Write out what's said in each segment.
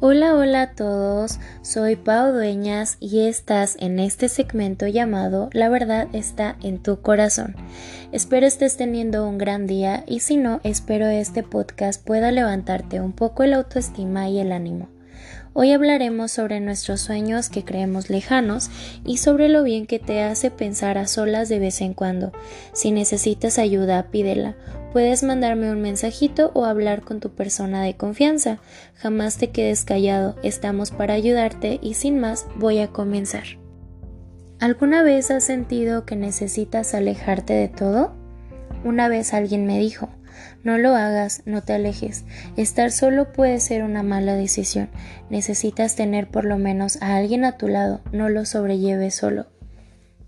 Hola, hola a todos, soy Pau Dueñas y estás en este segmento llamado La verdad está en tu corazón. Espero estés teniendo un gran día y si no, espero este podcast pueda levantarte un poco el autoestima y el ánimo. Hoy hablaremos sobre nuestros sueños que creemos lejanos y sobre lo bien que te hace pensar a solas de vez en cuando. Si necesitas ayuda, pídela. Puedes mandarme un mensajito o hablar con tu persona de confianza. Jamás te quedes callado, estamos para ayudarte y sin más voy a comenzar. ¿Alguna vez has sentido que necesitas alejarte de todo? Una vez alguien me dijo, no lo hagas, no te alejes. Estar solo puede ser una mala decisión. Necesitas tener por lo menos a alguien a tu lado, no lo sobrelleves solo.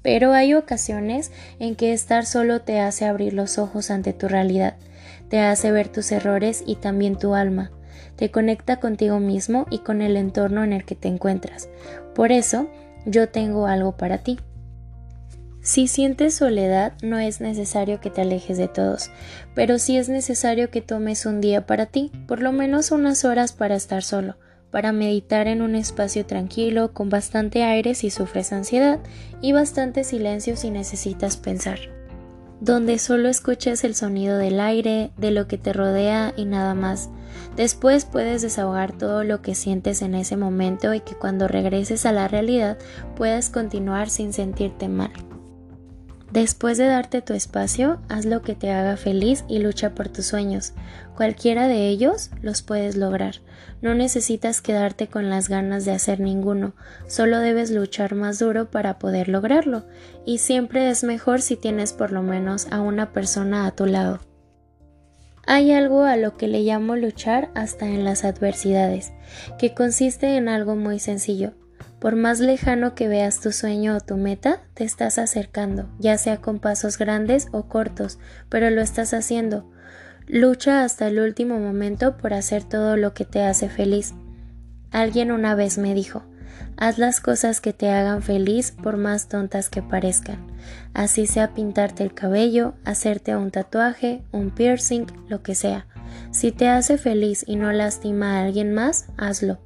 Pero hay ocasiones en que estar solo te hace abrir los ojos ante tu realidad, te hace ver tus errores y también tu alma, te conecta contigo mismo y con el entorno en el que te encuentras. Por eso, yo tengo algo para ti. Si sientes soledad, no es necesario que te alejes de todos, pero sí es necesario que tomes un día para ti, por lo menos unas horas para estar solo, para meditar en un espacio tranquilo, con bastante aire si sufres ansiedad y bastante silencio si necesitas pensar, donde solo escuches el sonido del aire, de lo que te rodea y nada más. Después puedes desahogar todo lo que sientes en ese momento y que cuando regreses a la realidad puedas continuar sin sentirte mal. Después de darte tu espacio, haz lo que te haga feliz y lucha por tus sueños. Cualquiera de ellos los puedes lograr. No necesitas quedarte con las ganas de hacer ninguno, solo debes luchar más duro para poder lograrlo. Y siempre es mejor si tienes por lo menos a una persona a tu lado. Hay algo a lo que le llamo luchar hasta en las adversidades, que consiste en algo muy sencillo por más lejano que veas tu sueño o tu meta, te estás acercando, ya sea con pasos grandes o cortos, pero lo estás haciendo. Lucha hasta el último momento por hacer todo lo que te hace feliz. Alguien una vez me dijo, haz las cosas que te hagan feliz por más tontas que parezcan. Así sea pintarte el cabello, hacerte un tatuaje, un piercing, lo que sea. Si te hace feliz y no lastima a alguien más, hazlo.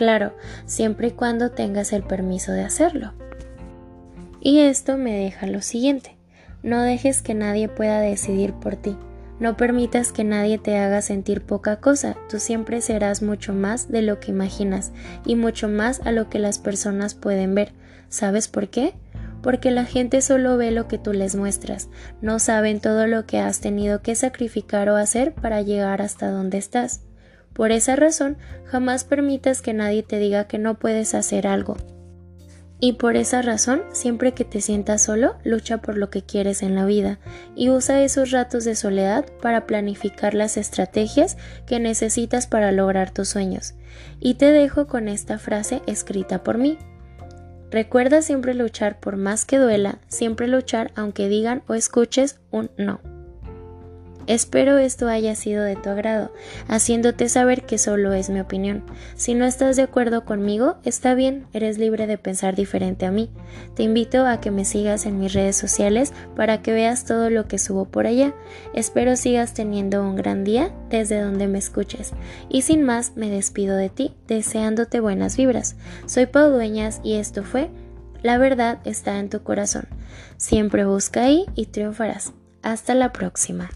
Claro, siempre y cuando tengas el permiso de hacerlo. Y esto me deja lo siguiente. No dejes que nadie pueda decidir por ti. No permitas que nadie te haga sentir poca cosa. Tú siempre serás mucho más de lo que imaginas y mucho más a lo que las personas pueden ver. ¿Sabes por qué? Porque la gente solo ve lo que tú les muestras. No saben todo lo que has tenido que sacrificar o hacer para llegar hasta donde estás. Por esa razón, jamás permitas que nadie te diga que no puedes hacer algo. Y por esa razón, siempre que te sientas solo, lucha por lo que quieres en la vida y usa esos ratos de soledad para planificar las estrategias que necesitas para lograr tus sueños. Y te dejo con esta frase escrita por mí. Recuerda siempre luchar por más que duela, siempre luchar aunque digan o escuches un no. Espero esto haya sido de tu agrado, haciéndote saber que solo es mi opinión. Si no estás de acuerdo conmigo, está bien, eres libre de pensar diferente a mí. Te invito a que me sigas en mis redes sociales para que veas todo lo que subo por allá. Espero sigas teniendo un gran día desde donde me escuches. Y sin más, me despido de ti, deseándote buenas vibras. Soy Pau Dueñas y esto fue La verdad está en tu corazón. Siempre busca ahí y triunfarás. Hasta la próxima.